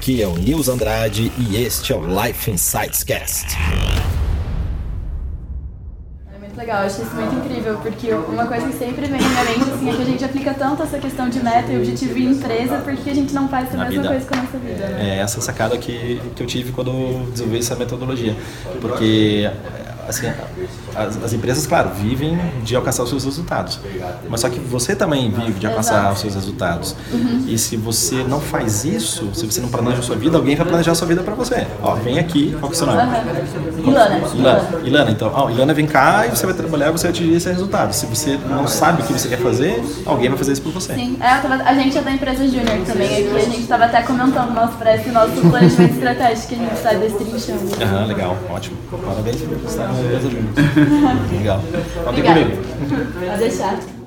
Aqui é o Nils Andrade e este é o Life Insights Cast. É muito legal, eu achei isso muito incrível, porque uma coisa que sempre vem na minha mente assim, é que a gente aplica tanto essa questão de meta e objetivo em empresa, porque a gente não faz a Na mesma vida. coisa com a nossa vida, né? É essa sacada que, que eu tive quando desenvolvi essa metodologia. Porque assim, as, as empresas, claro, vivem de alcançar os seus resultados. Mas só que você também vive de alcançar os seus resultados. E se você não faz isso, se você não planeja a sua vida, alguém vai planejar a sua vida para você. Ó, vem aqui, qual que é o seu nome? Aham. Ilana. Ilana, Ilana, então, ó, Ilana vem cá e você vai trabalhar e você vai atingir esse resultado. Se você não sabe o que você quer fazer, alguém vai fazer isso por você. Sim, é, tava- a gente é da empresa Júnior também aqui, a gente estava até comentando nosso preço e nosso planejamento estratégico que a gente está destrinchando. Aham, legal, ótimo. Parabéns por estar empresa juntos. Legal. Obrigada. comigo. Pode deixar.